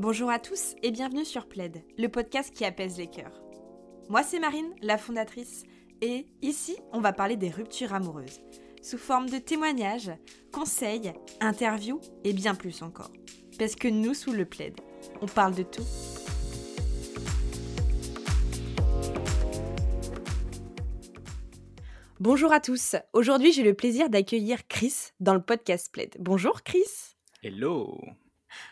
Bonjour à tous et bienvenue sur Plaid, le podcast qui apaise les cœurs. Moi c'est Marine, la fondatrice, et ici on va parler des ruptures amoureuses, sous forme de témoignages, conseils, interviews et bien plus encore. Parce que nous sous le Plaid, on parle de tout. Bonjour à tous, aujourd'hui j'ai le plaisir d'accueillir Chris dans le podcast Plaid. Bonjour Chris Hello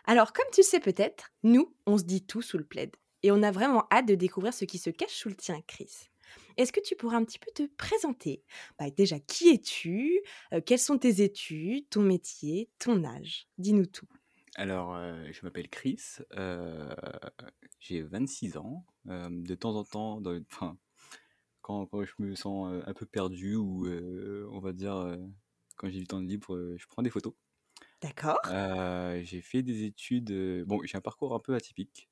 Alors comme tu sais peut-être, nous on se dit tout sous le plaid et on a vraiment hâte de découvrir ce qui se cache sous le tien Chris. Est-ce que tu pourrais un petit peu te présenter? Bah, Déjà, qui es-tu? Euh, Quelles sont tes études, ton métier, ton âge? Dis-nous tout. Alors, euh, je m'appelle Chris, euh, j'ai 26 ans. euh, de temps en temps, enfin, quand, quand je me sens un peu perdu ou on va dire quand j'ai du temps libre, je prends des photos. D'accord j'ai fait des études. bon, j'ai un parcours un peu atypique.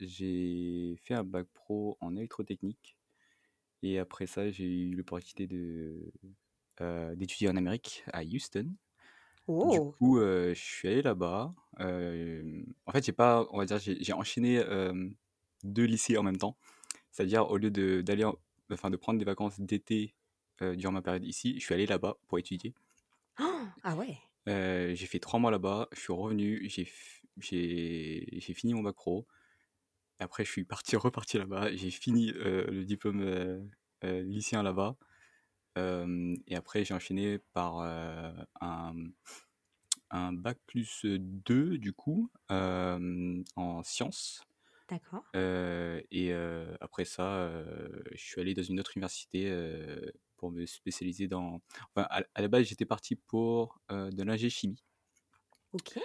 J'ai fait un bac pro en électrotechnique et après ça, j'ai eu l'opportunité de d'étudier en Amérique, à Houston. Du Oh coup, je suis allé là-bas. en fait, j'ai pas, on va dire, j'ai j'ai enchaîné euh, deux lycées en même temps. C'est-à-dire, au lieu de d'aller, en- enfin, de prendre des vacances d'été durant ma période ici, je suis allé là-bas pour étudier. Oh, Ah ouais Euh, j'ai fait trois mois là-bas. Je suis revenu. J'ai f- j'ai j'ai fini mon bac pro. Après, je suis parti reparti là-bas. J'ai fini euh, le diplôme euh, euh, lycéen là-bas. Euh, et après, j'ai enchaîné par euh, un, un bac plus 2 du coup euh, en sciences. D'accord. Euh, et euh, après ça, euh, je suis allé dans une autre université euh, pour me spécialiser dans... Enfin, à, à la base, j'étais parti pour euh, de l'ingé chimie. Ok.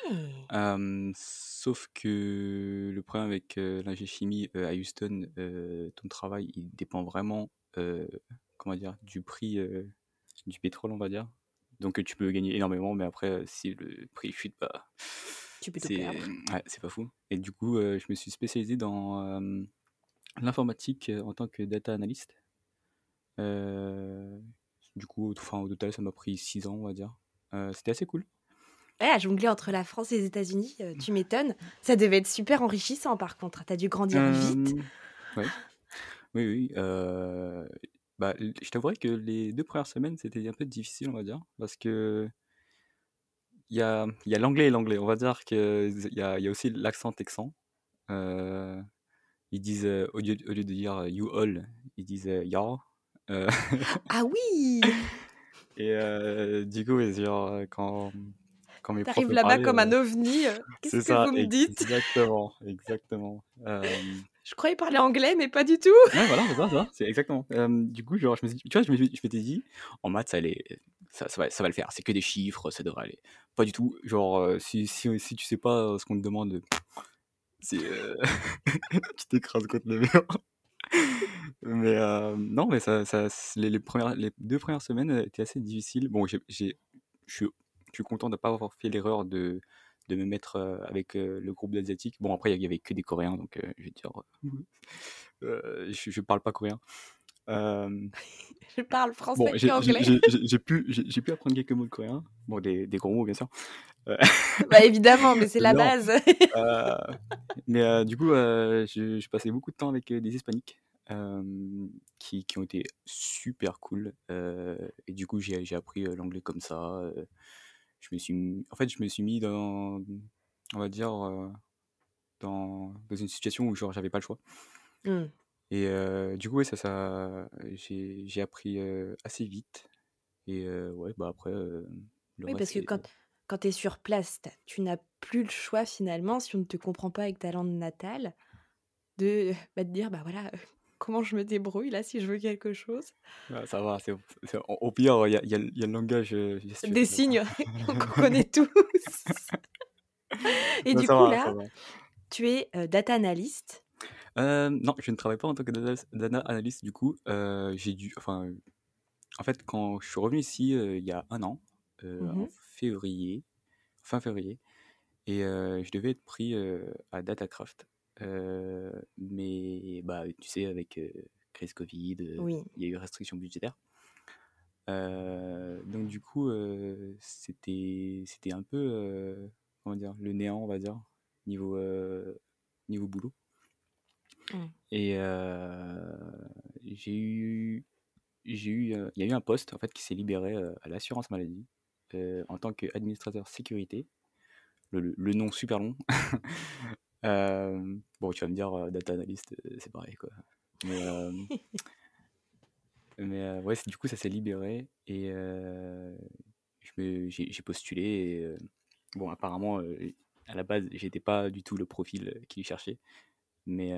Sauf que le problème avec euh, l'ingé chimie euh, à Houston, ton travail, il dépend vraiment, comment dire, du prix du pétrole, on va dire. Donc tu peux gagner énormément, mais après, si le prix chute, bah, Tu peux c'est ouais, c'est pas fou. Et du coup, euh, je me suis spécialisé dans euh, l'informatique en tant que data analyst. Euh, du coup, au, enfin, au total, ça m'a pris 6 ans, on va dire. Euh, C'était assez cool. Ouais, à jongler entre la France et les États-Unis, euh, tu m'étonnes. Ça devait être super enrichissant par contre. T'as dû grandir vite. Euh, ouais. Oui, oui. euh, bah, je t'avouerais que les deux premières semaines, c'était un peu difficile, on va dire, parce que il y a, il y a l'anglais et l'anglais. On va dire qu'il y a, y a aussi l'accent texan. Ils disent, au lieu, au lieu de dire you all, ils disent ya. Euh, Ah oui et euh, du coup, ouais, genre, euh, quand, quand mes T'arrives là-bas comme un ovni. Qu'est-ce que ça, vous me dites? exactement, exactement. Je croyais parler anglais, mais pas du tout. Ouais, voilà, c'est ça, c'est ça, c'est exactement. Du coup, genre, je me suis, tu vois, je me suis- je m'étais dit, en maths, ça, allait, ça, ça va, ça va le faire. C'est que des chiffres, ça devrait aller. Pas du tout. Genre, si, si, si tu sais pas ce qu'on te demande, c'est, euh, tu t'écrases contre le mur. Mais euh, non, mais ça, ça, les, les premières, les deux premières semaines étaient assez difficiles. Bon, je suis, content de ne pas avoir fait l'erreur de, de me mettre euh, avec euh, le groupe d'Asiatiques. Bon, après, il y avait que des Coréens, donc euh, je vais dire, euh, je, je parle pas coréen. Euh, Je parle bon, français j'ai, et anglais. j'ai- pu, pu apprendre quelques mots de coréen. Bon, des, des gros mots, bien sûr. Bah évidemment, mais c'est la base. Mais du coup, je, je passais beaucoup de temps avec des Hispaniques euh, qui, qui ont été super cool. euh, et du coup, j'ai j'ai appris euh, l'anglais comme ça. euh, je me suis, mis- en fait, je me suis mis dans, on va dire, euh, dans, dans une situation où genre j'avais pas le choix. Hmm. Et euh, du coup, ouais, ça, ça, j'ai j'ai appris euh, assez vite. Et euh, ouais, bah après, euh, le Oui, reste, parce que c'est- quand, quand tu es sur place, t'as- tu n'as plus le choix finalement, si on ne te comprend pas avec ta langue natale, de bah, te dire, bah voilà, comment je me débrouille là si je veux quelque chose. Ouais, ça va, au au pire, il y a, y a y a le langage gestuel, Des signes qu'on connaît tous. Et Non, du coup, va, là, tu es euh, data analyst. Euh, non, je ne travaille pas en tant que data, analyst du coup. Euh, j'ai dû, enfin, en fait, quand je suis revenu ici il y a un an, en Mhm. février, fin février, et je devais être pris à Datacraft. Euh, mais bah, tu sais, avec euh, crise Covid, euh, Oui. il y a eu restrictions budgétaires. Euh, donc du coup, c'était c'était un peu, comment dire, le néant, on va dire. niveau, niveau boulot. Mm. Et j'ai eu, j'ai eu, il y a eu un poste en fait qui s'est libéré à l'assurance maladie en tant qu'administrateur sécurité. Le, le- le nom super long. Euh, bon, tu vas me dire euh, data analyst, euh, c'est pareil quoi. Mais, mais ouais, du coup ça s'est libéré et j'ai postulé. Et, bon, apparemment à la base j'étais pas du tout le profil qu'il cherchait, mais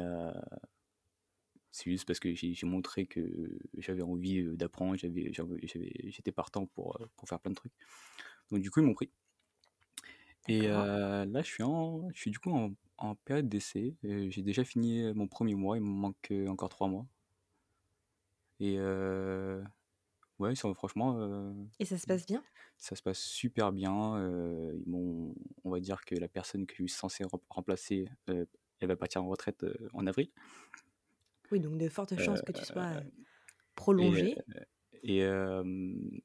c'est juste parce que j'ai montré que j'avais envie d'apprendre, j'étais partant pour, pour faire plein de trucs. Donc du coup, ils m'ont pris. Et euh, là, je suis, en, je suis du coup en, en période d'essai. Euh, J'ai déjà fini mon premier mois, il me manque euh, encore trois mois. Et euh, ouais, ça, franchement, euh, Et ça se passe bien? ça se passe super bien. euh, ils m'ont- on va dire que la personne que je suis censé rem- remplacer, euh, elle va partir en retraite euh, en avril. Oui, donc de fortes chances que tu sois euh, Et, prolongé. Et euh,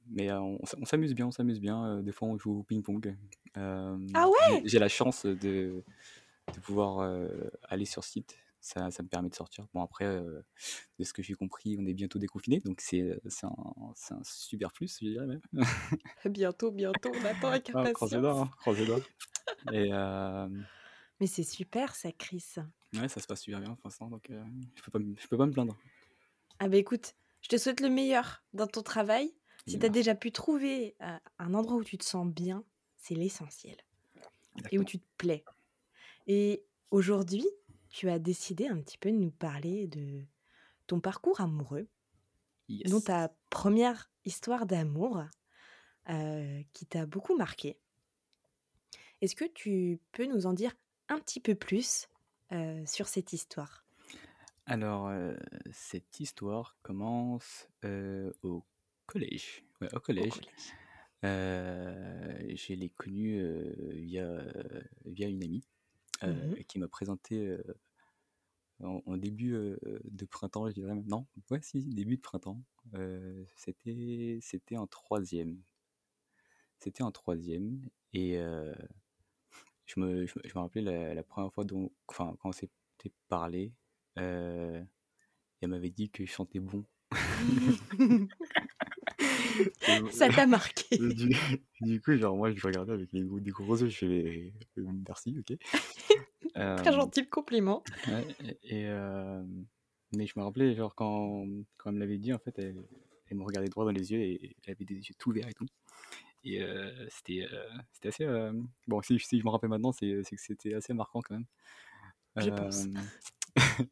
mais euh, on, s'amuse bien, on s'amuse bien. euh, des fois, on joue au ping-pong. Euh, Ah ouais j'ai j'ai la chance de, de pouvoir euh, aller sur site. Ça, ça me permet de sortir. Bon, après, euh, de ce que j'ai compris, on est bientôt déconfiné, donc c'est c'est un, c'est un super plus, je dirais même. Bientôt, bientôt, on attend avec Ah, croise les doigts, impatience. hein, croise les doigts. Et euh, Mais c'est super ça, Chris. ouais, ça se passe super bien pour l'instant, donc euh, je peux pas, je peux pas me plaindre. Ah bah écoute, je te souhaite le meilleur dans ton travail. Si tu as déjà pu trouver euh, un endroit où tu te sens bien, c'est l'essentiel. Et où tu te plais. Et aujourd'hui, tu as décidé un petit peu de nous parler de ton parcours amoureux, dont Yes. ta première histoire d'amour euh, qui t'a beaucoup marqué. Est-ce que tu peux nous en dire un petit peu plus euh, sur cette histoire? Alors, euh, cette histoire commence au collège. Ouais, au au collège. je l'ai connue via, via une amie euh, Mhm. qui m'a présenté euh, en, en début euh, de printemps, je dirais même. Non, ouais, si, début de printemps. Euh, c'était, c'était en troisième. C'était en troisième. Et euh, je me, je, me je me rappelais la, la première fois dont, enfin, quand on s'était parlé, euh, elle m'avait dit que je chantais bon. Ça t'a marqué. du, du coup, genre, moi, je regardais avec les, des gros yeux, je fais merci, ok. Très Euh, gentil le compliment. ouais, et, euh, mais je me rappelais, genre, quand, quand elle me l'avait dit, en fait, elle, elle me regardait droit dans les yeux et elle avait des yeux tout verts et tout. Et euh, c'était euh, c'était assez. bon, si, si je me rappelle maintenant, c'est que c'était assez marquant quand même. Je pense.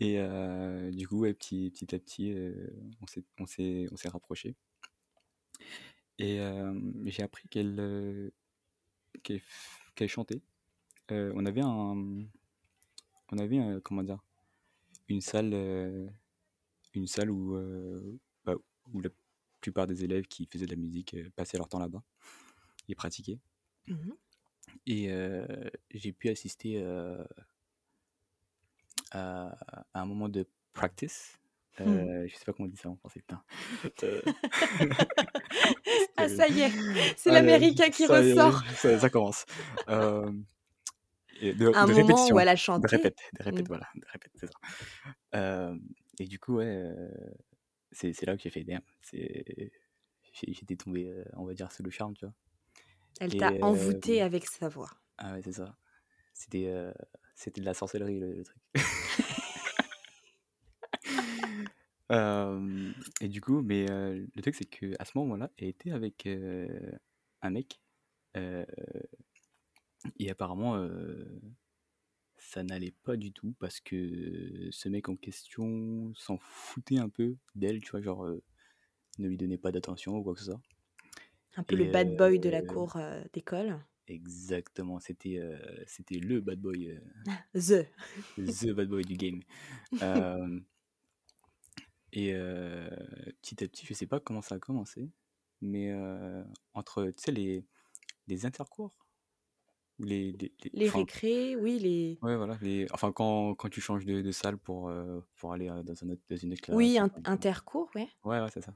Et euh, du coup, ouais, petit, petit à petit, euh, on s'est on s'est on s'est rapprochés. Et euh, j'ai appris qu'elle qu'elle qu'elle chantait. On avait un, on avait un- comment dire, une salle, une salle où, bah, où la plupart des élèves qui faisaient de la musique passaient leur temps là-bas et pratiquaient. Mhm. Et j'ai pu assister à, à un moment de practice. Hmm. Euh, je sais pas comment on dit ça en français, putain. Euh, Ah, ça y est, c'est l'américain qui ça y est, ressort. Ça, ça commence. Euh, et de, Un de moment répétition. où elle a De chanté. répète, de répète, Mm. voilà, de répète, c'est ça. Euh, et du coup, ouais, euh, c'est là que j'ai fait j'ai- j'étais tombé, on va dire, sous le charme, tu vois. Elle t'a envoûté avec sa voix. ah ouais, c'est ça. C'était c'était de la sorcellerie, le, le truc. Et du coup, mais le truc, c'est que à ce moment-là, elle était avec un mec. et apparemment, ça n'allait pas du tout parce que ce mec en question s'en foutait un peu d'elle, tu vois, genre ne lui donnait pas d'attention ou quoi que ce soit. Un peu le Et bad boy de la cour d'école. exactement, c'était c'était le bad boy, The. the bad boy du game. Et euh, petit à petit, je sais pas comment ça a commencé, mais euh, entre, tu sais, les, les intercours, ou les, les, les- Les enfin, récrés, oui, les. ouais, voilà, les, enfin, quand, quand tu changes de, de salle pour, euh, pour aller dans, un autre, dans une autre classe, Oui, intercours, ouais. ouais, ouais, c'est ça.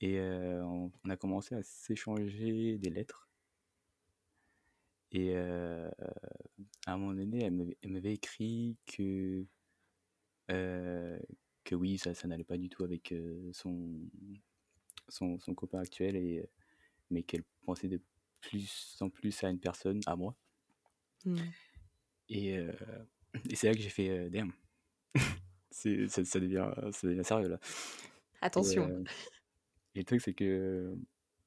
Et on, on a commencé à s'échanger des lettres. Et à un moment donné, elle m'avait écrit que, que oui, ça, ça n'allait pas du tout avec euh, son, son, son copain actuel, et, mais qu'elle pensait de plus en plus à une personne, à moi. Hmm. Et, euh, et c'est là que j'ai fait euh, damn. C'est- ça, ça devient, ça devient sérieux là. Et, Attention. euh, et le truc, c'est que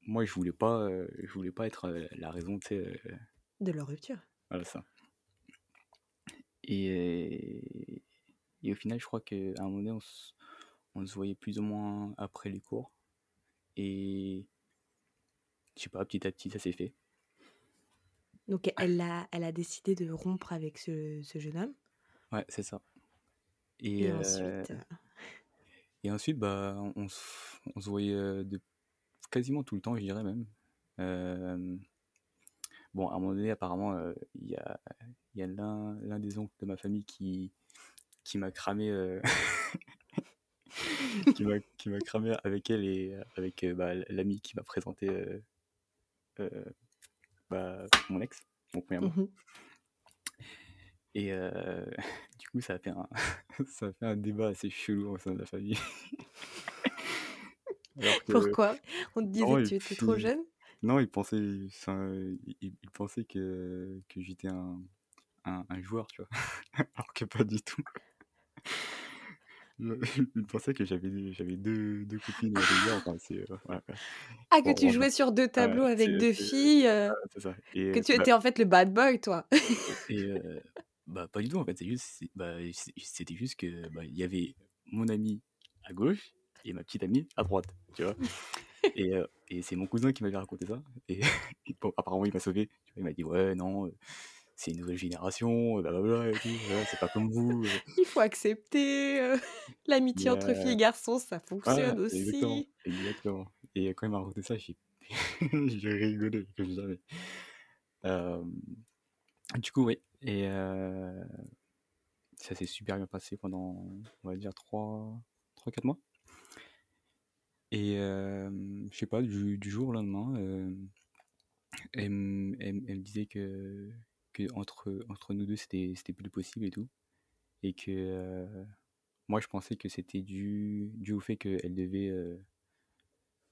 moi, je voulais pas, euh, je voulais pas être euh, la raison, euh, De leur rupture. voilà ça. Et, et au final, je crois qu'à un moment donné, on se, on se voyait plus ou moins après les cours. Et je sais pas, petit à petit, ça s'est fait. Donc elle a, elle a décidé de rompre avec ce, ce jeune homme. Ouais, c'est ça. Et, Et euh, ensuite, et ensuite, bah, on, on se, on se voyait euh, de, quasiment tout le temps, je dirais même. Euh, bon, à un moment donné, apparemment, euh, il y a, y a l'un des oncles de ma famille qui, qui m'a cramé, euh, qui m'a, cramé avec elle et euh, avec euh, bah, l'ami qui m'a présenté bah, mon ex, mon premier amour. Mhm. Et euh, du coup, ça a fait un, ça a fait un débat assez chelou au sein de la famille. Que, Pourquoi? On te disait non, que tu étais trop jeune? non, il pensait, enfin, il, il- il pensait que, que j'étais un, un, un joueur, tu vois. Alors que pas du tout. Il pensait que j'avais, j'avais deux, deux copines à deux enfin, c'est, euh, voilà, quoi. Ah, que tu jouais sur deux tableaux avec c'est, deux c'est, filles, euh, voilà, c'est ça. Et, que tu bah, étais en fait le bad boy, toi. Et euh, bah pas du tout en fait, c'est juste, c'est- bah, c'est- c'était juste que bah, il y avait mon ami à gauche et ma petite amie à droite, tu vois. Et, euh, et c'est mon cousin qui m'avait raconté ça. Et bon, apparemment il m'a sauvé. Tu vois, Il m'a dit ouais non, euh, c'est une nouvelle génération, blablabla et tout. c'est pas comme vous. euh. Il faut accepter euh, l'amitié entre filles et garçons, ça fonctionne exactement, aussi. exactement. Et quand il m'a raconté ça, j'ai j'ai rigolé comme jamais. Euh, du coup oui. Et euh, ça s'est super bien passé pendant, on va dire, 3, 4 mois. Et je sais pas, du, du jour au lendemain, elle me disait que, que entre, entre nous deux, c'était c'était plus possible et tout. Et que euh, moi, je pensais que c'était dû, dû au fait qu'elle devait, euh,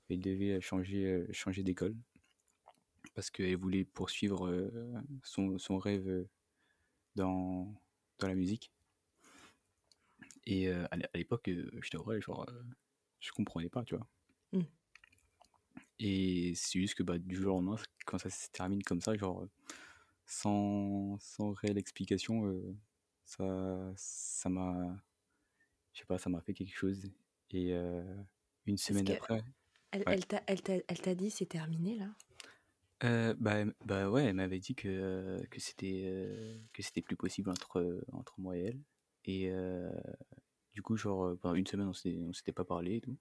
elle devait changer, euh, changer d'école. Parce qu'elle voulait poursuivre euh, son, son rêve euh, dans, dans la musique. Et euh, à l'é- à l'époque, euh, je t'avouerais, genre, euh, je comprenais pas, tu vois. Mm. Et c'est juste que bah, du jour au lendemain, quand ça se termine comme ça, genre, euh, sans, sans réelle explication, euh, ça ça m'a, je sais pas, ça m'a fait quelque chose. Et euh, une semaine après, elle, ouais, elle t'a dit c'est terminé là? Euh, bah, bah ouais, elle m'avait dit que, euh, que c'était que c'était plus possible entre, entre moi et elle. Et du coup, genre, pendant une semaine, on s'était pas parlé et tout.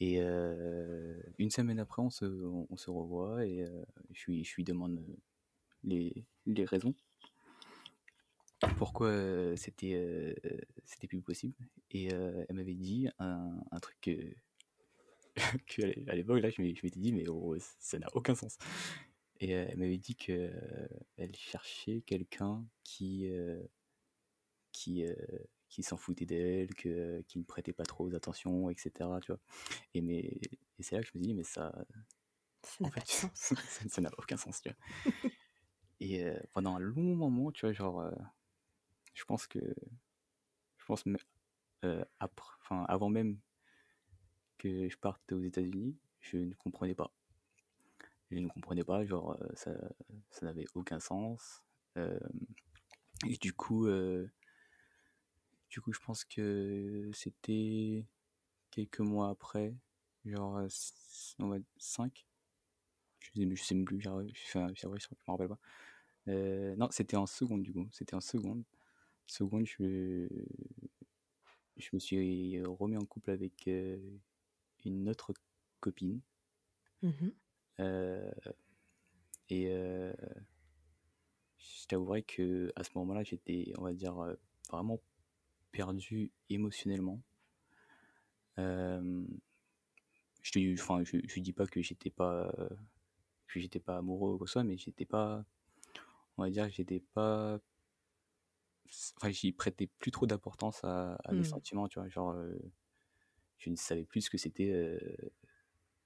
Et une semaine après, on se, on, on se revoit et je, lui, je lui demande les, les raisons pourquoi euh, c'était euh, c'était plus possible. Et euh, elle m'avait dit un, un truc que, que à l'é- à l'époque, là, je m'étais dit, mais oh, ça n'a aucun sens. Et elle m'avait dit que elle cherchait quelqu'un qui, qui, qui s'en foutait d'elle, que, qui ne prêtait pas trop aux attentions, etc. Tu vois. Et, mais, et c'est là que je me suis dit, mais ça, Ça n'a fait, ça ça n'a aucun sens, tu vois. Et pendant un long moment, tu vois, genre, je pense que, je pense, euh, avant même que je parte aux États-Unis, je ne comprenais pas. Je ne comprenais pas, genre, ça, ça n'avait aucun sens. Et du coup, du coup, je pense que c'était quelques mois après, genre, on va 5, je sais, je même plus, enfin, c'est vrai, je me rappelle pas. Euh, non, c'était en seconde, du coup, c'était en seconde. Seconde, je, je me suis remis en couple avec euh, une autre copine. Mhm. Euh, et je t'avouerais que à ce moment-là, j'étais, on va dire, vraiment perdu émotionnellement. Euh, je te, enfin, je, je dis pas que j'étais pas, que j'étais pas amoureux ou quoi que ce soit, mais j'étais pas, on va dire que j'étais pas. Enfin, j'y prêtais plus trop d'importance à, à mes Hmm. sentiments, tu vois. Genre, euh, je ne savais plus ce que c'était euh,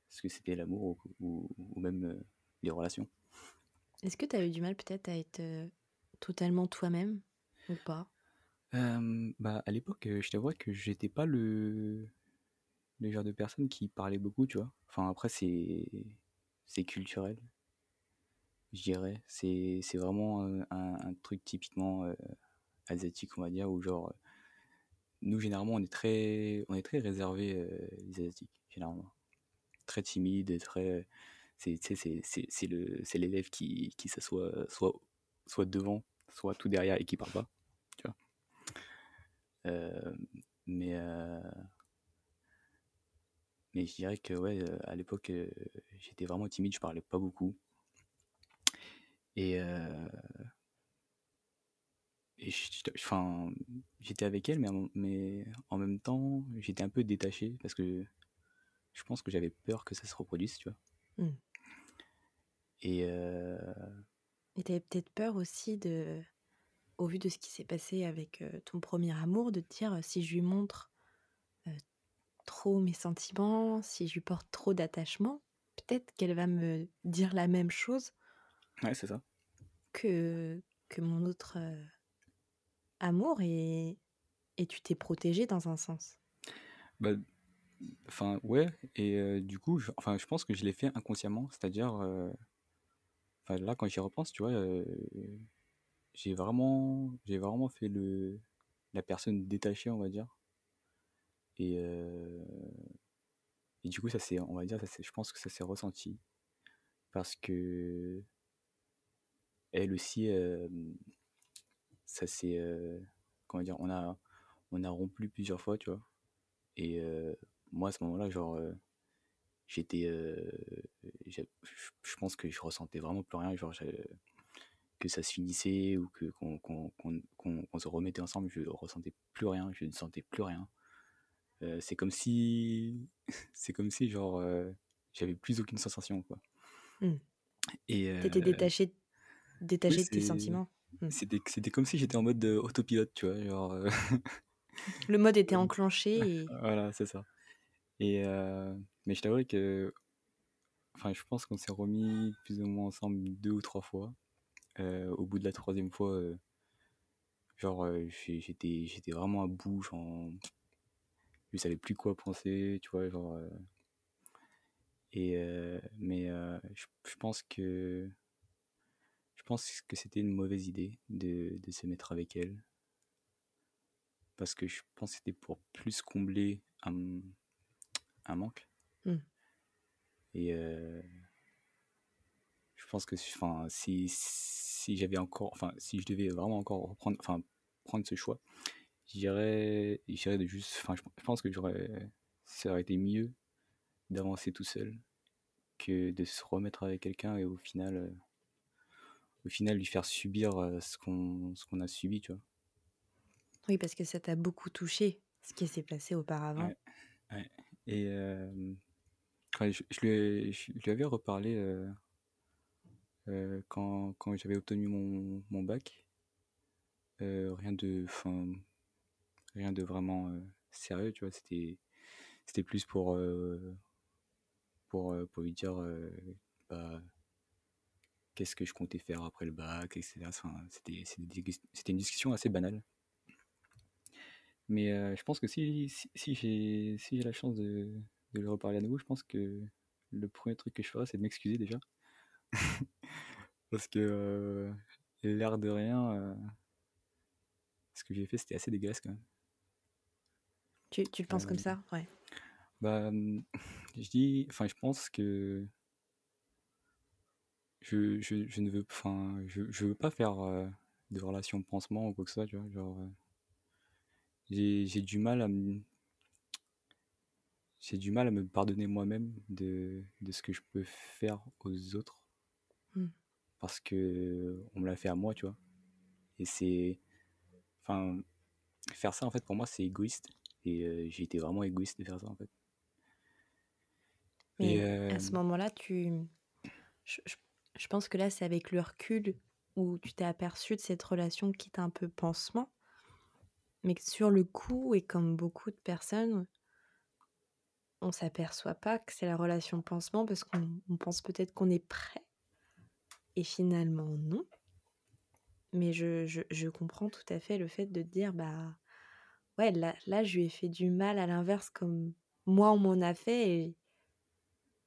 ce que c'était l'amour ou, ou- ou même euh, les relations. Est-ce que tu as eu du mal peut-être à être totalement toi-même ou pas? Bah, à l'époque, je t'avoue que j'étais pas le, le genre de personne qui parlait beaucoup, tu vois. Enfin, après, c'est c'est culturel, je dirais. C'est c'est vraiment un, truc typiquement asiatique, on va dire, où genre, nous, généralement, on est très, on est très réservé, les Asiatiques, généralement. Très timide, très. C'est c'est- c'est- le- l'élève qui, qui s'assoit soit, soit devant, soit tout derrière et qui parle pas, tu vois. Mais, mais je dirais que, ouais, à l'époque, j'étais vraiment timide, je parlais pas beaucoup. Et, euh, enfin, j'étais avec elle, mais en, mais en même temps, j'étais un peu détaché parce que je pense que j'avais peur que ça se reproduise, tu vois. Hmm. Et euh, Et tu avais peut-être peur aussi de, au vu de ce qui s'est passé avec ton premier amour, de te dire si je lui montre euh, trop mes sentiments, si je lui porte trop d'attachement, peut-être qu'elle va me dire la même chose ouais, c'est ça. que, que mon autre euh, amour et, et tu t'es protégé dans un sens. Bah, enfin, ouais, et euh, du coup, je, enfin, je pense que je l'ai fait inconsciemment, c'est-à-dire, euh, enfin, là, quand j'y repense, tu vois, j'ai vraiment, j'ai vraiment fait le, la personne détachée, on va dire. Et, et du coup, ça c'est, on va dire, ça je pense que ça s'est ressenti parce que elle aussi, ça c'est, comment dire, on a, on a rompu plusieurs fois, tu vois. Et moi, à ce moment-là, genre, j'étais, je pense que je ressentais vraiment plus rien, genre, que ça se finissait ou que qu'on qu'on- qu'on- qu'on se remettait ensemble, je ressentais plus rien, je ne sentais plus rien. Euh, c'est comme si, c'est comme si genre, euh, j'avais plus aucune sensation, quoi. Hmm. Et euh, T'étais détaché, détaché oui, de tes c'est- sentiments. Hmm. C'était, c'était comme si j'étais en mode autopilote, tu vois, genre. Le mode était enclenché et Voilà, c'est ça. Et mais je t'avoue que, enfin, je pense qu'on s'est remis plus ou moins ensemble deux ou trois fois. Au bout de la troisième fois, genre, j'étais, j'étais vraiment à bout, genre, je savais plus quoi penser, tu vois, genre. et mais je, je pense que, pense que c'était une mauvaise idée de, de se mettre avec elle, parce que je pense que c'était pour plus combler un, un manque. Hmm. Et euh, je pense que enfin, si, si j'avais encore, enfin, si je devais vraiment encore reprendre, enfin, prendre ce choix, j'irais, j'irais de juste, enfin, je, je pense que j'aurais, ça aurait été mieux d'avancer tout seul que de se remettre avec quelqu'un et au final, euh, au final lui faire subir ce qu'on, ce qu'on a subi, tu vois. oui, parce que ça t'a beaucoup touché, ce qui s'est passé auparavant. Ouais, ouais. Et euh, je, je lui je lui avais reparlé euh, euh, quand, quand j'avais obtenu mon, mon bac. Rien de, enfin, rien de vraiment sérieux, tu vois. C'était, c'était plus pour, pour, pour lui dire bah, qu'est-ce que je comptais faire après le bac, etc. Enfin, c'était, une discussion assez banale. Mais euh, je pense que si, si, si j'ai si la chance de, de lui reparler à nouveau, je pense que le premier truc que je ferai, c'est de m'excuser déjà. Parce que euh, l'air de rien, euh, ce que j'ai fait, c'était assez dégueulasse quand même. Tu, tu le penses comme ça? Ouais. Bah, hum, je dis, enfin, je pense que je, je, je ne veux, enfin, je, je veux pas faire euh, de relation pansement ou quoi que ce soit, tu vois, genre, euh, j'ai, j'ai du mal à me, j'ai du mal à me pardonner moi-même de, de ce que je peux faire aux autres Hmm. parce que on me l'a fait à moi, tu vois, et c'est, enfin, faire ça en fait pour moi c'est égoïste et euh, j'ai été vraiment égoïste de faire ça en fait. Mais Et euh, à ce moment-là, tu. Je, je- je pense que là, c'est avec le recul où tu t'es aperçu de cette relation qui t'a un peu pansement, mais que sur le coup, et comme beaucoup de personnes, on s'aperçoit pas que c'est la relation pansement parce qu'on on pense peut-être qu'on est prêt. Et finalement, non. Mais je, je, comprends tout à fait le fait de te dire, bah ouais, là, là, je lui ai fait du mal à l'inverse comme moi, on m'en a fait et,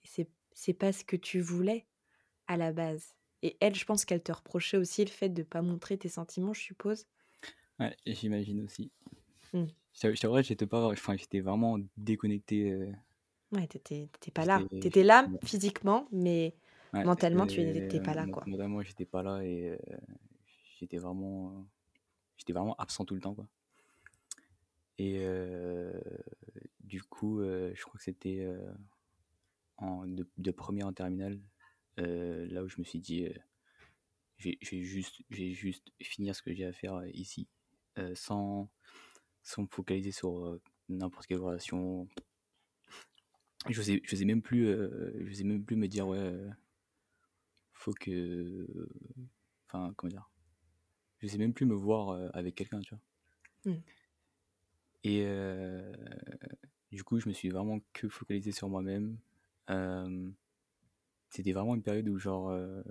et c'est pas ce que tu voulais à la base. Et elle, je pense qu'elle te reprochait aussi le fait de pas montrer tes sentiments, je suppose. Ouais, j'imagine aussi. Hmm. Je t'avouerais, j'étais pas, enfin, j'étais vraiment déconnecté. euh, Ouais, t'étais, pas là. T'étais là physiquement, mais ouais, mentalement, tu n'étais pas là, quoi. mentalement, j'étais pas là et euh, j'étais vraiment, euh, j'étais vraiment absent tout le temps, quoi. Et euh, du coup, euh, je crois que c'était en, de, de première en terminale, euh, là où je me suis dit, euh, je vais, je vais juste, juste finir ce que j'ai à faire euh, ici, euh, sans, sans me focaliser sur n'importe quelle relation. Je n'osais je osais même plus, je même plus me dire, ouais, faut que, enfin, comment dire, je sais même plus me voir avec quelqu'un, tu vois. Hmm. Et du coup, je me suis vraiment que focalisé sur moi-même. C'était vraiment une période où, genre, euh,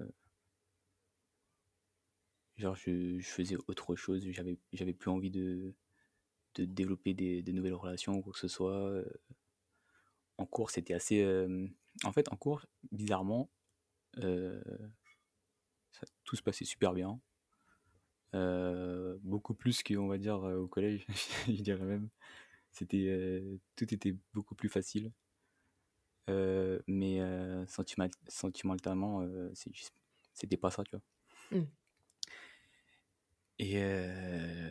genre je, faisais autre chose. J'avais, j'avais plus envie de, de développer des, de nouvelles relations ou quoi que ce soit. Euh, En cours, c'était assez. euh, En fait, en cours, bizarrement, tout se passait super bien. Beaucoup plus qu'on va dire au collège, je dirais même. C'était, tout était beaucoup plus facile. Euh, mais euh, sentimental- sentimentalement, euh, c'est juste- c'était pas ça, tu vois. Hmm. Et euh,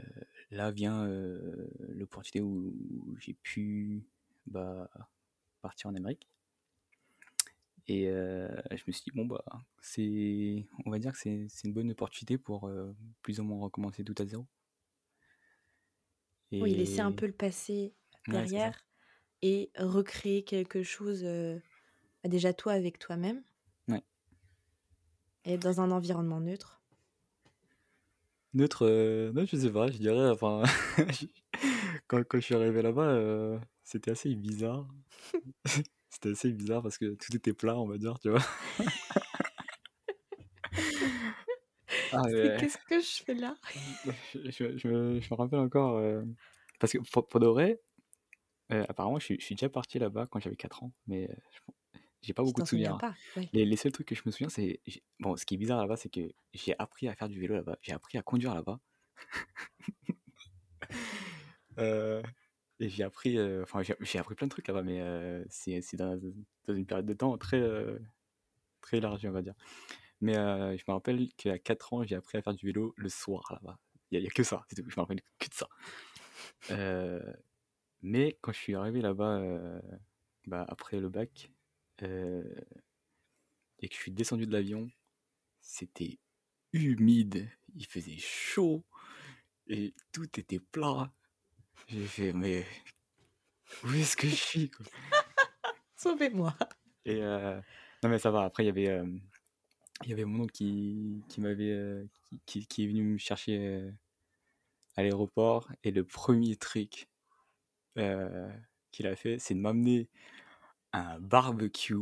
là vient l'opportunité où, où j'ai pu bah, partir en Amérique. Et je me suis dit, bon, bah, c'est, on va dire que c'est, une bonne opportunité pour plus ou moins recommencer tout à zéro. Oui, laisser un Et peu le passé ouais, derrière et recréer quelque chose, euh, bah, déjà toi avec toi-même Ouais. et dans un environnement neutre. Neutre, euh, non, je sais pas, je dirais, enfin, quand, quand je suis arrivé là-bas, euh, c'était assez bizarre. C'était assez bizarre parce que tout était plat, on va dire, tu vois. Ah, mais qu'est-ce que je fais là? Je, je- je me, je me rappelle encore, parce que pour, pour de vrai, euh, apparemment, je, suis- je suis déjà parti là-bas quand j'avais 4 ans, mais euh, je- j'ai pas Tu beaucoup de souvenirs. souviens pas ouais. Les, les seuls trucs que je me souviens, c'est. Bon, ce qui est bizarre là-bas, c'est que j'ai appris à faire du vélo là-bas, j'ai appris à conduire là-bas. Euh, et j'ai appris, euh, enfin, j'ai j'ai appris plein de trucs là-bas, mais c'est dans, dans une période de temps très, très large, on va dire. Mais je me rappelle qu'à 4 ans, j'ai appris à faire du vélo le soir là-bas. Il n'y a, a que ça, c'est tout. Je me rappelle que de ça. Mais quand je suis arrivé là-bas, euh, bah, après le bac, euh, et que je suis descendu de l'avion, c'était humide, il faisait chaud, et tout était plat. J'ai fait, mais où est-ce que je suis Sauvez-moi. Et euh, non, mais ça va. Après, il y avait, il y avait mon oncle qui, qui m'avait, qui, est venu me chercher à l'aéroport. Et le premier truc euh, qu'il a fait, c'est de m'amener à un barbecue.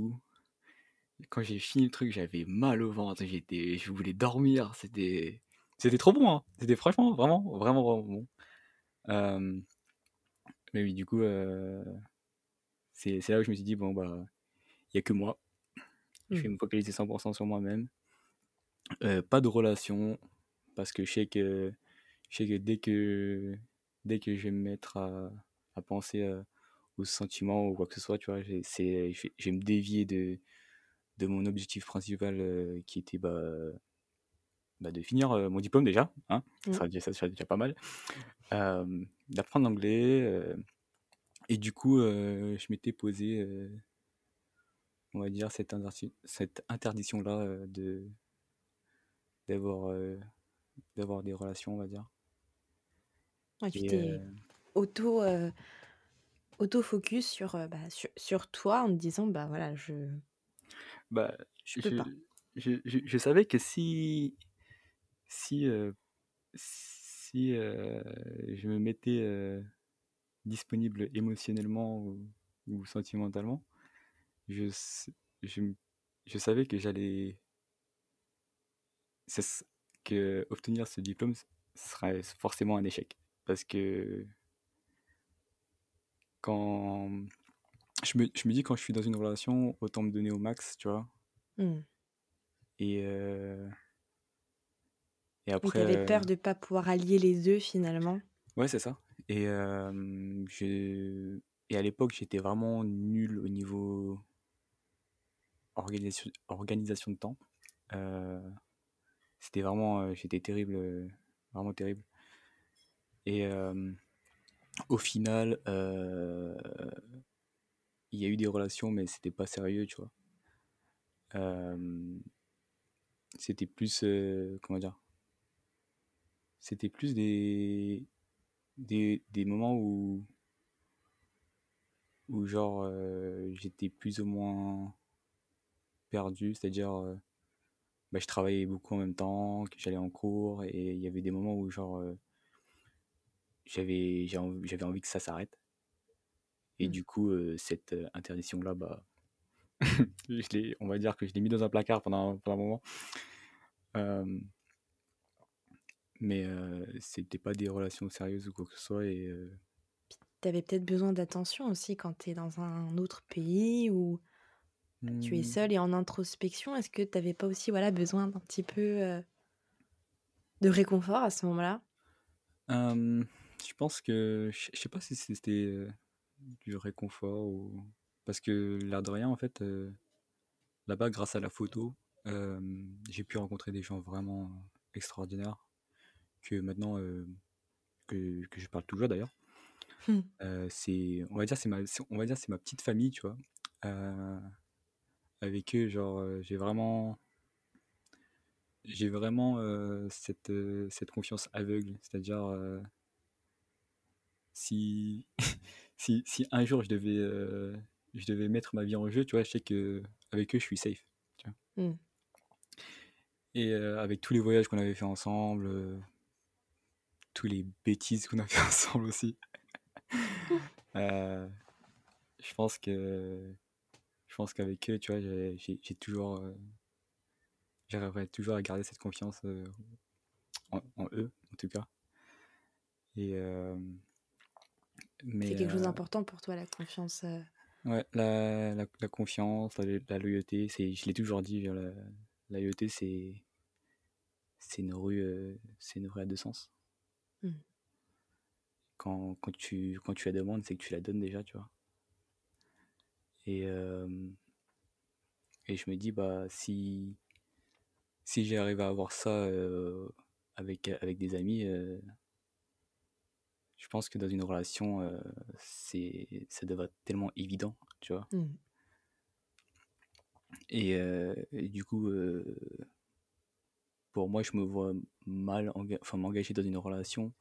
Quand j'ai fini le truc, j'avais mal au ventre. J'étais, je voulais dormir. C'était, c'était trop bon. hein. C'était franchement, vraiment, vraiment, vraiment bon. Euh, mais oui, du coup, euh, c'est, là où je me suis dit, bon, bah, il n'y a que moi. Je vais Hmm. me focaliser 100% sur moi-même. Euh, pas de relation, parce que je sais que, je sais que dès que, dès que je vais me mettre à, à penser euh, aux sentiments ou quoi que ce soit, tu vois, j'ai- c'est, je vais, me dévier de, de mon objectif principal euh, qui était bah, bah, de finir euh, mon diplôme déjà, hein, ça, Mm. sera déjà, ça sera déjà pas mal, d'apprendre l'anglais, et du coup, je m'étais posé, on va dire, cette, interdi- cette interdiction-là de d'avoir d'avoir des relations, on va dire. Tu t'es auto, euh, auto-focus sur, euh, bah, sur, sur toi en te disant, bah voilà, je, bah, je peux je, pas. je, je, je savais que si, si, euh, si euh, je me mettais disponible émotionnellement ou, ou sentimentalement, je, je, savais que j'allais que obtenir ce diplôme serait forcément un échec. Parce que quand je me, je me dis quand je suis dans une relation, autant me donner au max, tu vois. Hmm. Et, euh, et après, t'avais euh, peur de pas pouvoir allier les deux finalement. ouais, c'est ça. Et, euh, je, et à l'époque, j'étais vraiment nul au niveau organisation, organisation de temps. Euh, c'était vraiment, j'étais terrible, vraiment terrible. Et au final, euh, il y a eu des relations, mais c'était pas sérieux, tu vois. C'était plus, euh, comment dire, c'était plus des, des, des moments où, où genre, euh, j'étais plus ou moins perdu, c'est-à-dire, bah, je travaillais beaucoup en même temps, que j'allais en cours, et il y avait des moments où, genre, j'avais, j'ai env- j'avais envie que ça s'arrête. Et Hmm. du coup, euh, cette euh, interdiction-là, bah, je l'ai, on va dire que je l'ai mis dans un placard pendant, pendant un moment. Euh, mais euh, c'était pas des relations sérieuses ou quoi que ce soit. Et euh, T'avais peut-être besoin d'attention aussi quand t'es dans un autre pays ou tu es hmm, seul et en introspection. Est-ce que t'avais pas aussi voilà besoin d'un petit peu euh, de réconfort à ce moment-là? Euh, je pense que, je je sais pas si c'était euh, du réconfort ou. Parce que l'air de rien, en fait, euh, là-bas, grâce à la photo, euh, j'ai pu rencontrer des gens vraiment extraordinaires que maintenant, euh, que, que je parle toujours d'ailleurs. Hmm. Euh, c'est, on va dire, c'est ma, c'est- on va dire, c'est ma petite famille, tu vois. Euh, avec eux, genre, euh, j'ai vraiment, j'ai vraiment euh, cette, euh, cette confiance aveugle. C'est-à-dire, euh, si, si, si un jour je devais, euh, je devais mettre ma vie en jeu, tu vois, je sais que avec eux, je suis safe. Tu vois. Hmm. Et euh, avec tous les voyages qu'on avait fait ensemble, euh, tous les bêtises qu'on a fait ensemble aussi, euh, je pense que, je pense qu'avec eux, tu vois, j'ai toujours, j'arriverai toujours à garder cette confiance en, en eux, en tout cas. Et C'est quelque chose euh, d'important pour toi, la confiance. euh. ouais, la, la, la confiance, la, la loyauté, c'est, je l'ai toujours dit, la, loyauté, c'est, c'est une rue, euh, c'est une rue à deux sens. Hmm. Quand, quand tu, quand tu la demandes, c'est que tu la donnes déjà, tu vois. Et, euh, et je me dis, bah, si, si j'arrive à avoir ça euh, avec, avec des amis, je pense que dans une relation, euh, c'est, ça devrait être tellement évident, tu vois? Hmm. Et, euh, et du coup, euh, pour moi, je me vois mal enfin, m'engager dans une relation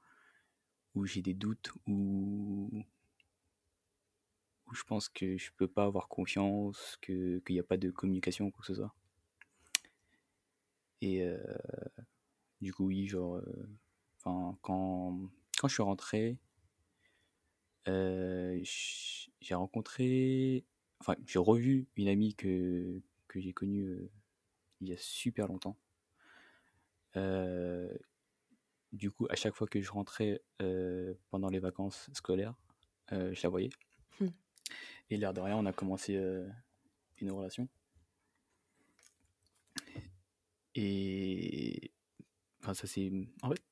où j'ai des doutes, où, où je pense que je peux pas avoir confiance, que qu'il n'y a pas de communication ou quoi que ce soit. Et du coup, oui, genre, enfin, quand, quand je suis rentré, euh, j'ai rencontré, enfin, j'ai revu une amie que, que j'ai connue euh, il y a super longtemps. Euh, du coup, à chaque fois que je rentrais pendant les vacances scolaires, je la voyais. Hmm. Et l'air de rien, on a commencé une relation. Et enfin, ça c'est. En fait,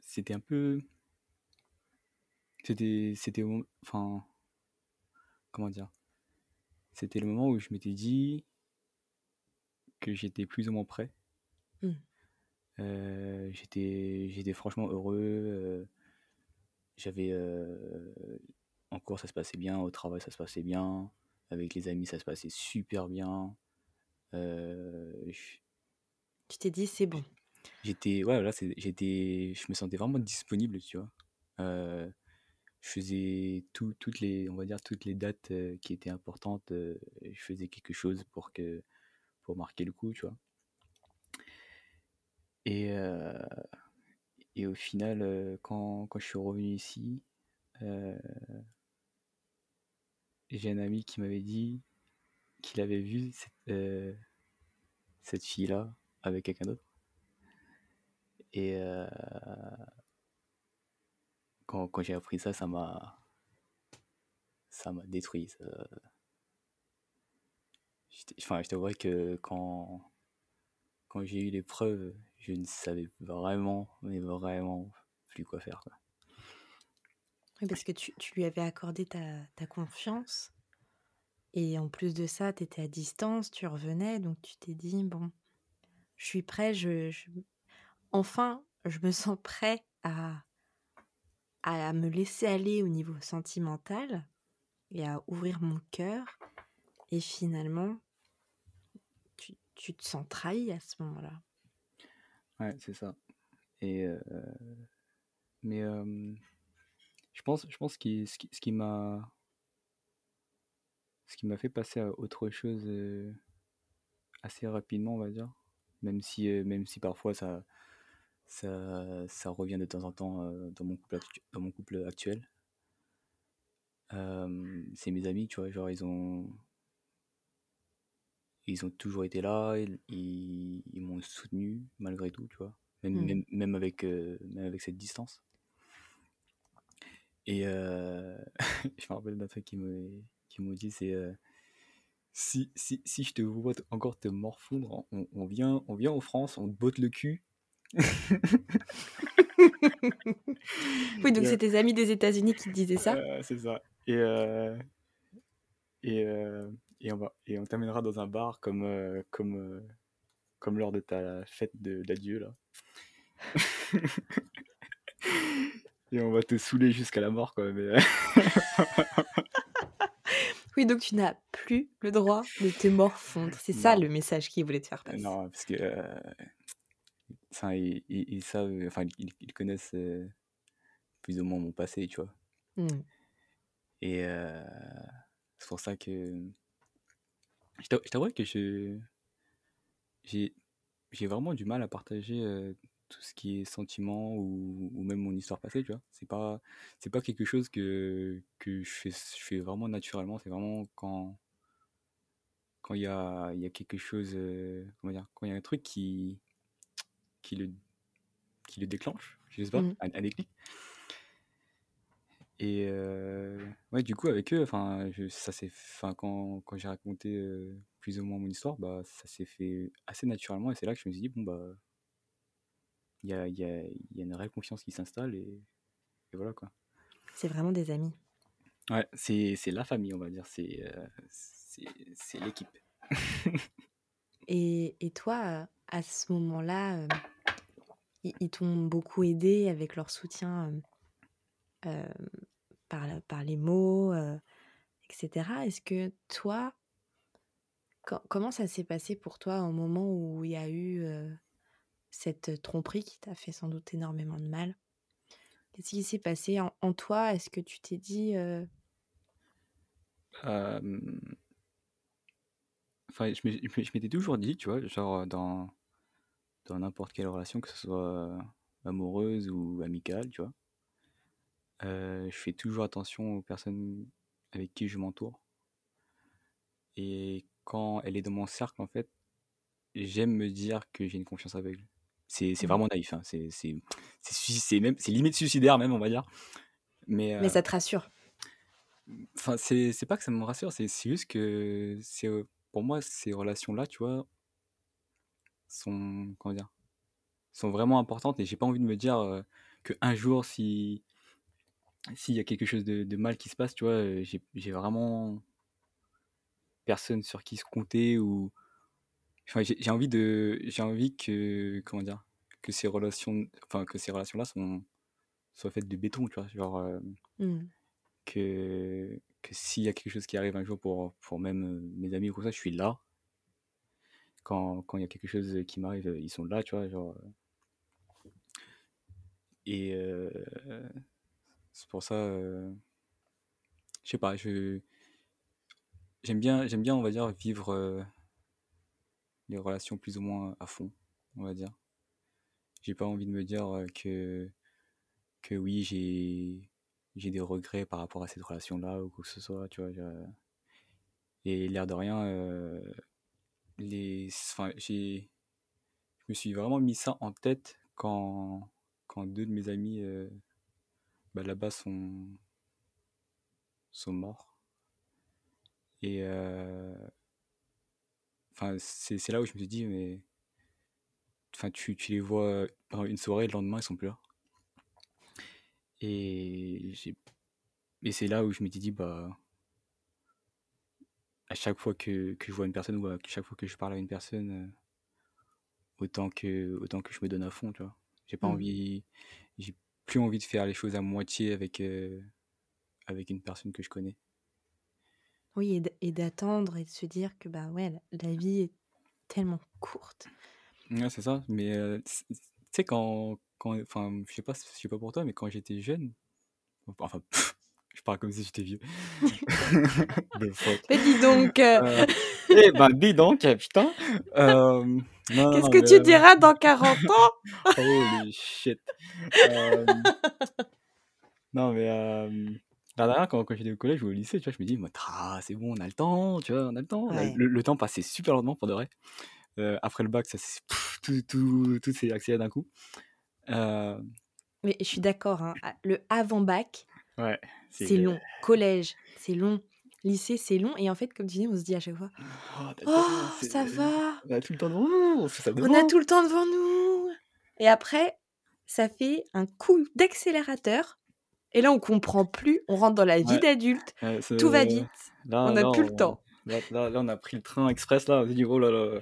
c'était un peu. C'était. C'était. au Enfin. Comment dire? C'était le moment où je m'étais dit que j'étais plus ou moins prêt. Hmm. Euh, j'étais, j'étais franchement heureux. euh, j'avais. euh, en cours, ça se passait bien. Au travail, ça se passait bien. Avec les amis, ça se passait super bien. Tu t'es dit, c'est bon. j'étais. Ouais, c'est, j'étais. Je me sentais vraiment disponible, tu vois. Je faisais tout, toutes les, on va dire, toutes les dates qui étaient importantes. je faisais quelque chose pour que, pour marquer le coup, tu vois. Et, et au final, quand, quand je suis revenu ici, j'ai un ami qui m'avait dit qu'il avait vu cette, cette fille-là avec quelqu'un d'autre. Et quand, quand j'ai appris ça, ça m'a ça m'a détruit. ça. Enfin, je t'avouerais que quand, quand j'ai eu les preuves, je ne savais vraiment, mais vraiment plus quoi faire. parce que tu, tu lui avais accordé ta, ta confiance. Et en plus de ça, tu étais à distance, tu revenais, donc tu t'es dit, bon, je suis prêt, je- enfin, je me sens prêt à, à me laisser aller au niveau sentimental et à ouvrir mon cœur. Et finalement, tu, tu te sens trahi à ce moment-là. Ouais, c'est ça. Et euh, mais euh, je pense, je pense que ce qui, ce qui m'a ce qui m'a fait passer à autre chose euh, assez rapidement, on va dire, même si même si parfois ça ça, ça revient de temps en temps euh, dans mon couple actu- dans mon couple actuel. Euh, c'est mes amis, tu vois, genre ils ont ils ont toujours été là, ils, ils, ils m'ont soutenu malgré tout, tu vois, même, Mm. même, même avec, euh, même avec cette distance. Et euh, je me rappelle d'un truc qu'ils me- qu'ils m'ont dit, c'est euh, si, si, si je te vois t- encore te morfondre, on, on vient, on vient en France, on te botte le cul. Oui, donc Et, euh, c'est tes amis des États-Unis qui te disaient ça euh, c'est ça. Et, euh, et, euh, et on va, et on t'amènera dans un bar comme, comme, comme lors de ta fête d'adieu, là. Et on va te saouler jusqu'à la mort, quoi. Mais, Oui, donc tu n'as plus le droit de te morfondre. C'est ça le message qu'ils voulaient te faire passer. non, parce que euh, enfin, ils, ils- ils savent, enfin, ils, ils connaissent euh, plus ou moins mon passé, tu vois. Mm. Et euh, c'est pour ça que je t'a- je t'avoue que je j'ai j'ai vraiment du mal à partager euh, tout ce qui est sentiment ou, ou même mon histoire passée, tu vois. C'est pas c'est pas quelque chose que que je fais je fais vraiment naturellement. C'est vraiment quand quand il y a y a quelque chose euh, comment dire quand il y a un truc qui qui le qui le déclenche, je sais pas, Mm. un, un déclic. Et euh, ouais, du coup, avec eux, enfin, ça s'est, enfin, quand, quand j'ai raconté euh, plus ou moins mon histoire, bah, ça s'est fait assez naturellement. Et c'est là que je me suis dit, bon, bah, il y a, y a, y a une réelle confiance qui s'installe et, et voilà quoi. C'est vraiment des amis. Ouais, c'est, la famille, on va dire, c'est, euh, c'est, l'équipe. Et, et toi, à ce moment-là, euh, ils, t'ont beaucoup aidé avec leur soutien par, par les mots, etc. Est-ce que toi, co- comment ça s'est passé pour toi au moment où il y a eu cette tromperie qui t'a fait sans doute énormément de mal? Qu'est-ce qui s'est passé en, toi? Est-ce que tu t'es dit Enfin, je m'étais toujours dit, tu vois, genre dans, dans n'importe quelle relation, que ce soit amoureuse ou amicale, tu vois, euh, je fais toujours attention aux personnes avec qui je m'entoure. Et quand elle est dans mon cercle, en fait, j'aime me dire que j'ai une confiance aveugle. C'est c'est Mm. vraiment naïf, hein, c'est limite suicidaire même, on va dire. Mais Mais euh, ça te rassure enfin, c'est c'est pas que ça me rassure, c'est juste que euh, pour moi ces relations-là, tu vois, sont comment dire, sont vraiment importantes et j'ai pas envie de me dire euh, que un jour si s'il y a quelque chose de, de mal qui se passe, tu vois, euh, j'ai vraiment personne sur qui se compter ou enfin, j'ai envie de j'ai envie que comment dire que ces relations enfin que ces relations là sont soient faites de béton tu vois genre euh, Mm. que que s'il y a quelque chose qui arrive un jour pour pour même mes amis ou quoi ça je suis là quand il y a quelque chose qui m'arrive ils sont là tu vois genre euh, et euh, c'est pour ça euh, je sais pas je j'aime bien j'aime bien on va dire vivre les relations plus ou moins à fond on va dire j'ai pas envie de me dire que, que oui, j'ai, j'ai des regrets par rapport à cette relation-là ou quoi que ce soit, tu vois. Et l'air de rien, les, enfin, j'ai, je me suis vraiment mis ça en tête quand, quand deux de mes amis euh, bah, là-bas sont, sont morts. Et euh, enfin, c'est là où je me suis dit, mais enfin, tu, tu les vois pendant une soirée, le lendemain, ils sont plus là. Et, et c'est là où je m'étais dit, bah, à chaque fois que, que je vois une personne ou à chaque fois que je parle à une personne, autant que, autant que je me donne à fond, tu vois. J'ai pas Hmm. envie, j'ai plus envie de faire les choses à moitié avec, euh, avec une personne que je connais. Oui, et d'attendre et de se dire que bah ouais, la, vie est tellement courte. Ouais, c'est ça. Mais euh, tu sais, quand, quand, enfin, je sais pas, je sais pas pour toi, mais quand j'étais jeune, enfin, je parle comme si j'étais vieux. Mais dis donc, euh, Euh, eh ben, dis donc, putain. Euh, non, qu'est-ce que mais, tu diras dans 40 ans? Holy shit. Euh, non, mais la dernière, quand, quand j'étais au collège ou au lycée, tu vois, je me dis, c'est bon, on a le temps, tu vois, on a le temps. Ouais. Le, le temps passait super lentement pour de vrai. Après le bac, ça, pff, tout, tout, tout s'est accéléré d'un coup. Mais je suis d'accord, hein, le avant-bac, ouais, c'est long. Collège, c'est long. Lycée, c'est long. Et en fait, comme tu dis, on se dit à chaque fois, Oh, t'as- oh, ça va, On a tout le temps devant nous, on fait ça on a tout le temps devant nous. Et après, ça fait un coup d'accélérateur. Et là, on comprend plus, on rentre dans la vie Ouais. d'adulte, Ouais, tout va vite, Là, on n'a plus le temps. Là, là, là, on a pris le train express, là, on dit, oh là là.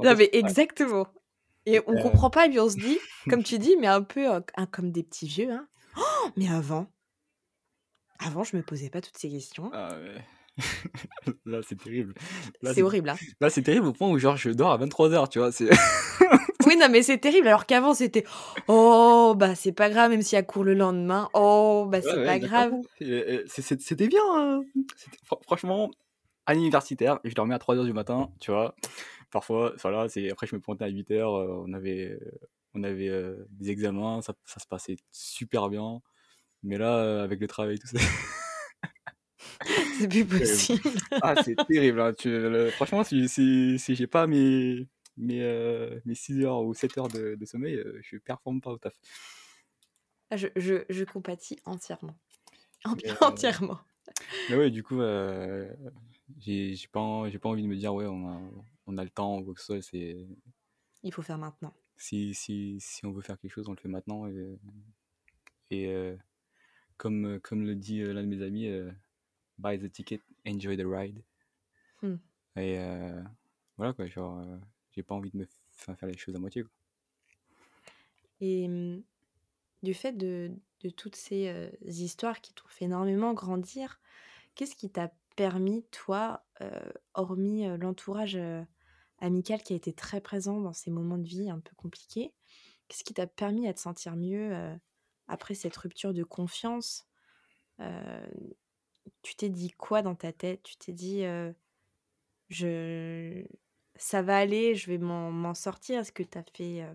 Non, mais exactement. Et on Euh. comprend pas, et puis on se dit, comme tu dis, mais un peu euh, comme des petits vieux. Hein. Oh, mais avant, avant, je me posais pas toutes ces questions. Ah, ouais. là, c'est terrible. C'est horrible. Hein. Là, c'est terrible au point où, genre, je dors à 23h, tu vois. Oui, non, mais c'est terrible. Alors qu'avant, c'était Oh, bah, c'est pas grave, même s'il y a cours le lendemain. Oh, bah, c'est Ouais, ouais, pas grave. euh, C'était bien. hein. Fr- Franchement, à l'universitaire, je dormais à 3h du matin, tu vois. Parfois, voilà, c'est... après, je me pointais à 8h. on avait, euh, on avait euh, des examens, ça, ça se passait super bien. Mais là, euh, avec le travail et tout ça. C'est plus possible. Ah, c'est terrible. hein. Tu- le- franchement, si, si, si j'ai pas mes, mes, euh, mes 6 heures ou 7 heures de, de sommeil, euh, je performe pas au taf. Ah, Je, je, je compatis entièrement. Euh, Entièrement. Mais ouais, du coup, euh, j'ai pas, pas envie de me dire, ouais, on a, on a le temps ou quoi que ce soit. C'est, Il faut faire maintenant. si, si, si on veut faire quelque chose, on le fait maintenant. Et, et comme, comme le dit euh, l'un de mes amis, euh, buy the ticket, enjoy the ride. Hmm. Et euh, voilà, quoi, genre, euh, j'ai pas envie de me fa- faire les choses à moitié. Quoi. Et hum, du fait de, de toutes ces euh, histoires qui t'ont fait énormément grandir, qu'est-ce qui t'a permis, toi, euh, hormis euh, l'entourage euh, amical qui a été très présent dans ces moments de vie un peu compliqués, qu'est-ce qui t'a permis à te sentir mieux euh, après cette rupture de confiance Euh, Tu t'es dit quoi dans ta tête? Tu t'es dit, euh, je... ça va aller, je vais m'en sortir? Est-ce que tu as fait... euh,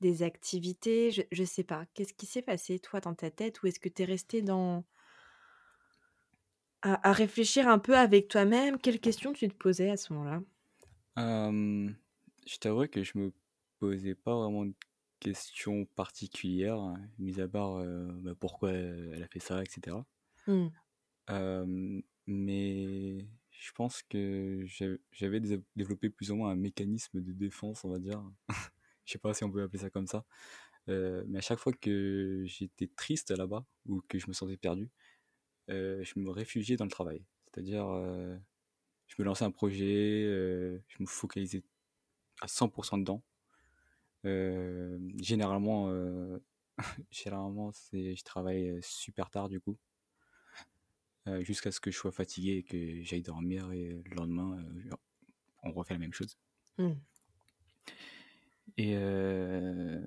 des activités, je, je sais pas. Qu'est-ce qui s'est passé, toi, dans ta tête? Ou est-ce que tu es resté dans. À, réfléchir un peu avec toi-même? Quelles questions tu te posais à ce moment-là? Je t'avoue que je me posais pas vraiment de questions particulières, hein, mis à part euh, bah, pourquoi elle a fait ça, etc. Euh, mais je pense que j'avais j'avais dé- développé plus ou moins un mécanisme de défense, on va dire. Je sais pas si on peut appeler ça comme ça. Euh, mais à chaque fois que j'étais triste là-bas ou que je me sentais perdu, je me réfugiais dans le travail. C'est-à-dire, je me lançais un projet, je me focalisais à 100% dedans. Généralement, généralement c'est, je travaille super tard du coup, jusqu'à ce que je sois fatigué et que j'aille dormir et le lendemain, on refait la même chose. Hmm. Et euh,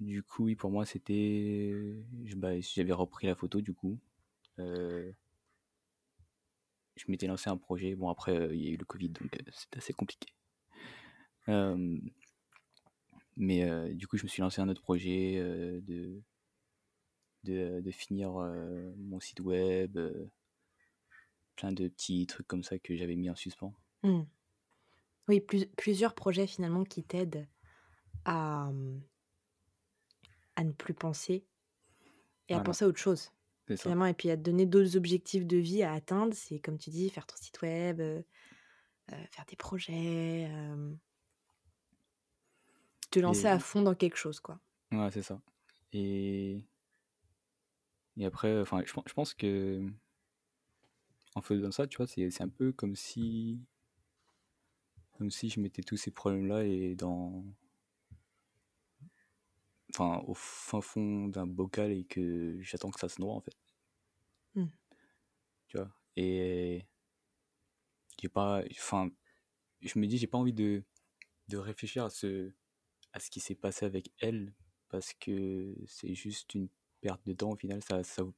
du coup, oui, pour moi, c'était. bah, J'avais repris la photo, du coup. Euh, je m'étais lancé un projet. Bon, après, euh, il y a eu le Covid, donc c'était assez compliqué. Mais euh, du coup, je me suis lancé un autre projet euh, de, de, de finir euh, mon site web, plein de petits trucs comme ça que j'avais mis en suspens. Hmm. Oui, plus- plusieurs projets finalement qui t'aident à, hum, à ne plus penser et à Voilà, penser à autre chose. Finalement, et puis à te donner d'autres objectifs de vie à atteindre. C'est comme tu dis, faire ton site web, euh, faire des projets, te lancer Et à fond dans quelque chose, quoi. ouais, c'est ça. Et, et après, enfin, je, pen- je pense que en faisant ça, tu vois, c'est un peu comme si, comme si je mettais tous ces problèmes-là et dans, enfin, au fin fond d'un bocal et que j'attends que ça se noie en fait, Hmm. tu vois? Et j'ai pas, enfin, je me dis, j'ai pas envie de, de réfléchir à ce, à ce qui s'est passé avec elle parce que c'est juste une perte de temps au final. Ça, ça, vaut-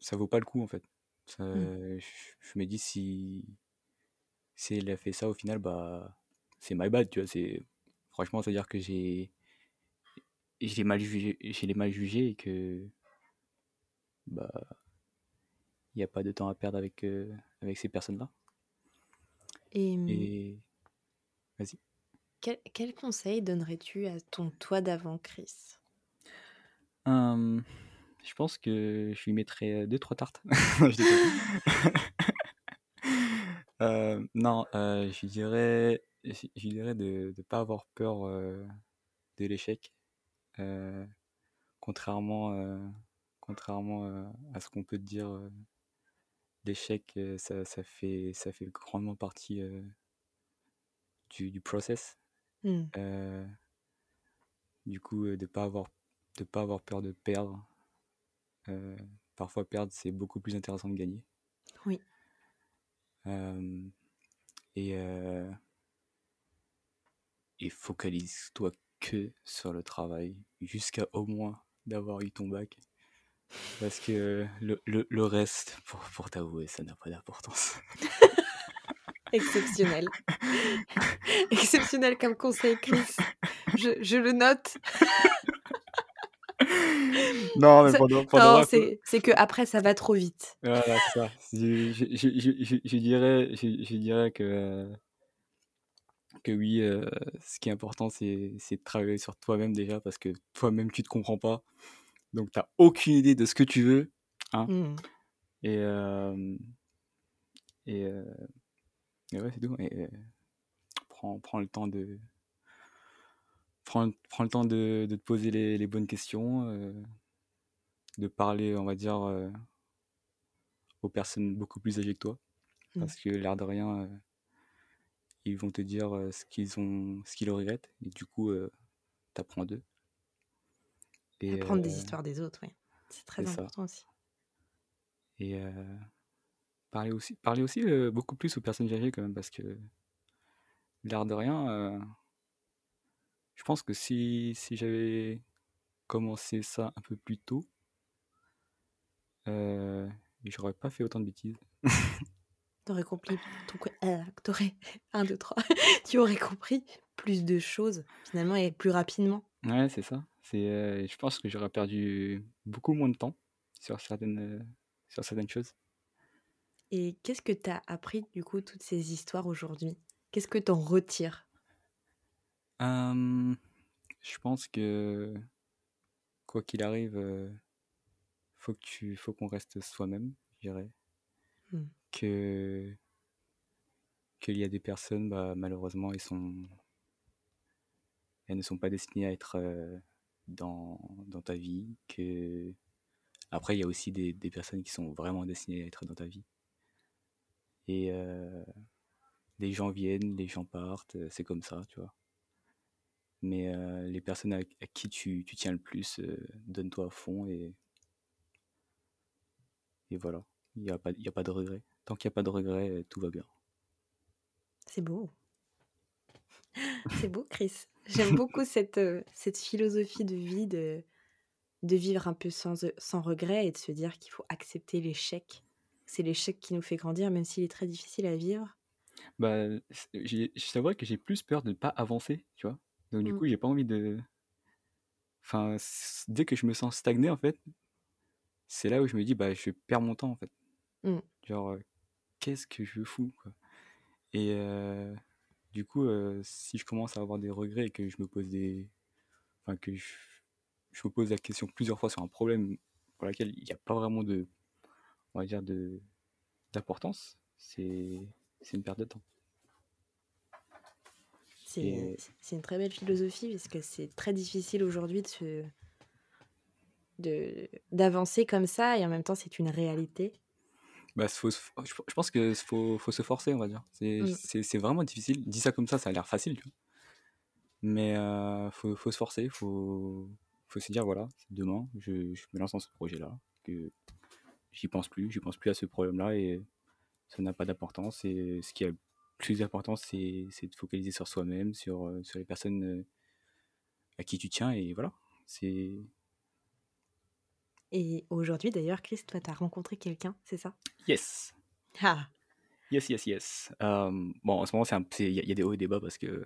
ça vaut pas le coup en fait. Ça- Hmm. je, je me dis si, si elle a fait ça au final, bah, c'est my bad, tu vois. C'est, franchement, c'est à dire que j'ai, j'ai mal jugé, j'ai mal jugé et que, bah, il n'y a pas de temps à perdre avec, euh, avec ces personnes-là. Et hum, Et vas-y. Quel, conseil donnerais-tu à ton toi d'avant, Chris? Je pense que je lui mettrais deux, trois tartes. Non, je lui dirais, je, dirais de ne pas avoir peur de l'échec. Contrairement, contrairement à ce qu'on peut dire, l'échec, ça, fait, ça fait grandement partie du process. Hmm. Euh, du coup, euh, de pas avoir, de pas avoir peur de perdre. Euh, parfois, perdre, c'est beaucoup plus intéressant de gagner. Oui. Euh, et, euh, et focalise-toi que sur le travail, jusqu'à au moins d'avoir eu ton bac. Parce que le, le, le reste, pour, pour t'avouer, ça n'a pas d'importance. Exceptionnel. Exceptionnel comme conseil, Chris. Je, je le note. non, mais pendant, pendant c'est c'est que après ça va trop vite. Voilà, c'est ça. Je, je, je, je, je- je dirais, je, dirais que, que oui, euh, ce qui est important, c'est c'est de travailler sur toi-même déjà, parce que toi-même, tu te comprends pas. Donc, tu n'as aucune idée de ce que tu veux. Hein, Hmm. et, euh, et, euh, et ouais, c'est tout. Et, euh, prends, prends le temps de... Prends, prends le temps de, de te poser les, les bonnes questions, euh, de parler, on va dire, euh, aux personnes beaucoup plus âgées que toi. Mm. Parce que l'air de rien, ils vont te dire ce qu'ils ont, ce qu'ils regrettent. Et du coup, t'apprends d'eux. Et, Apprendre des histoires des autres, oui. C'est très ça. important aussi. et euh, parler aussi, parler aussi euh, beaucoup plus aux personnes âgées quand même. Parce que l'air de rien, euh, je pense que si, si j'avais commencé ça un peu plus tôt, euh, j'aurais pas fait autant de bêtises. T'aurais compris t'aurais un, deux, trois. tu aurais compris plus de choses finalement et plus rapidement. Ouais, c'est ça. C'est, euh, je pense que j'aurais perdu beaucoup moins de temps sur certaines, sur certaines choses. Et qu'est-ce que t'as appris du coup toutes ces histoires aujourd'hui? Qu'est-ce que t'en retires? Euh, je pense que quoi qu'il arrive, euh, faut que tu, faut qu'on reste soi-même, je dirais. Hmm. Que qu'il y a des personnes, bah, malheureusement, sont, elles ne sont pas destinées à être euh, dans, dans ta vie. Que après, il y a aussi des, des personnes qui sont vraiment destinées à être dans ta vie. Et euh, les gens viennent, les gens partent, c'est comme ça, tu vois. Mais euh, les personnes à, à qui tu, tu tiens le plus, euh, donne-toi à fond et, et voilà. Il n'y a, pas- y a pas de regret. Tant qu'il n'y a pas de regret, tout va bien. C'est beau. C'est beau, Chris. J'aime beaucoup cette, cette philosophie de vie de, de vivre un peu sans, sans regret et de se dire qu'il faut accepter l'échec. C'est l'échec qui nous fait grandir, même s'il est très difficile à vivre. Bah, c'est vrai que j'ai plus peur de ne pas avancer, tu vois? Donc du Mmh. coup, j'ai pas envie de enfin, dès que je me sens stagné, en fait, c'est là où je me dis: «Bah, je perds mon temps, en fait». Mmh. Genre, qu'est-ce que je fous, quoi? Et du coup, si je commence à avoir des regrets et que je me pose des enfin, que je je me pose la question plusieurs fois sur un problème pour lequel il y a pas vraiment de on va dire de d'importance, c'est c'est une perte de temps. C'est c'est une très belle philosophie parce que c'est très difficile aujourd'hui de se de d'avancer comme ça et en même temps, c'est une réalité. Bah, faut je je pense que faut faut se forcer, on va dire. C'est Mmh. c'est c'est vraiment difficile. Dit ça comme ça, ça a l'air facile, tu vois? Mais faut faut se forcer, faut faut se dire: «Voilà, demain, je je me lance dans ce projet-là, que j'y pense plus, j'y pense plus à ce problème-là et ça n'a pas d'importance» et ce qui a plus d'importance, c'est c'est de focaliser sur soi-même, sur, sur les personnes, à qui tu tiens et voilà. C'est Et aujourd'hui, d'ailleurs, Chris, toi, tu as rencontré quelqu'un, c'est ça? Yes! Ah! Yes, yes, yes. bon, en ce moment, il y a y a des hauts et des bas parce que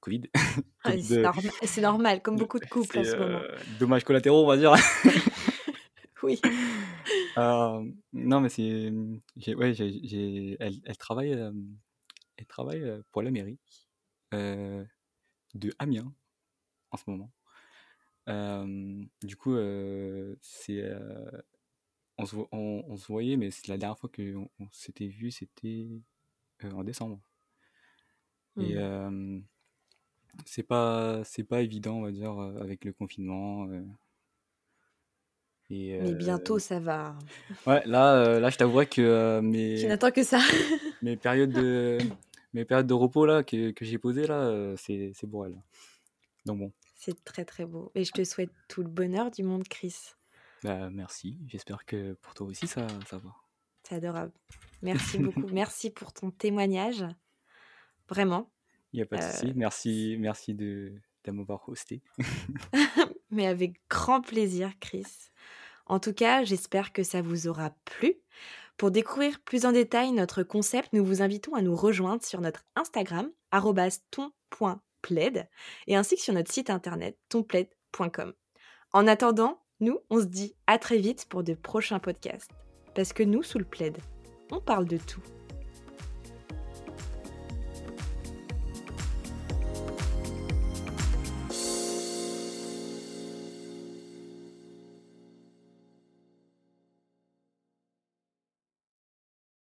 Covid. Ah, c'est norm c'est normal, comme beaucoup de couples en ce moment. dommages collatéraux, on va dire. Oui. non, mais c'est, j'ai ouais, j'ai j'ai elle elle travaille, elle travaille, pour la mairie, de Amiens, en ce moment. du coup, c'est, on se on on se voyait, mais c'est la dernière fois qu'on on s'était vu, c'était, en décembre. Et Mmh. c'est pas c'est pas évident, on va dire, avec le confinement, et Mais bientôt, ça va. ouais, là, là, je t'avouerai que, mes Tu n'attends que ça. mes périodes de mes périodes de repos là, que que j'ai posées là, c'est c'est pour elle. Donc bon. C'est très, très beau et je te souhaite tout le bonheur du monde, Chris. Bah, merci, j'espère que pour toi aussi ça ça va. C'est adorable. Merci beaucoup. Merci pour ton témoignage. Vraiment. Il y a pas de souci. Merci merci de de m'avoir hosté. Mais avec grand plaisir, Chris. En tout cas, j'espère que ça vous aura plu. Pour découvrir plus en détail notre concept, nous vous invitons à nous rejoindre sur notre Instagram ton.plaid et ainsi que sur notre site internet tonplaid.com. En attendant, nous, on se dit à très vite pour de prochains podcasts. Parce que nous, sous le plaid, on parle de tout.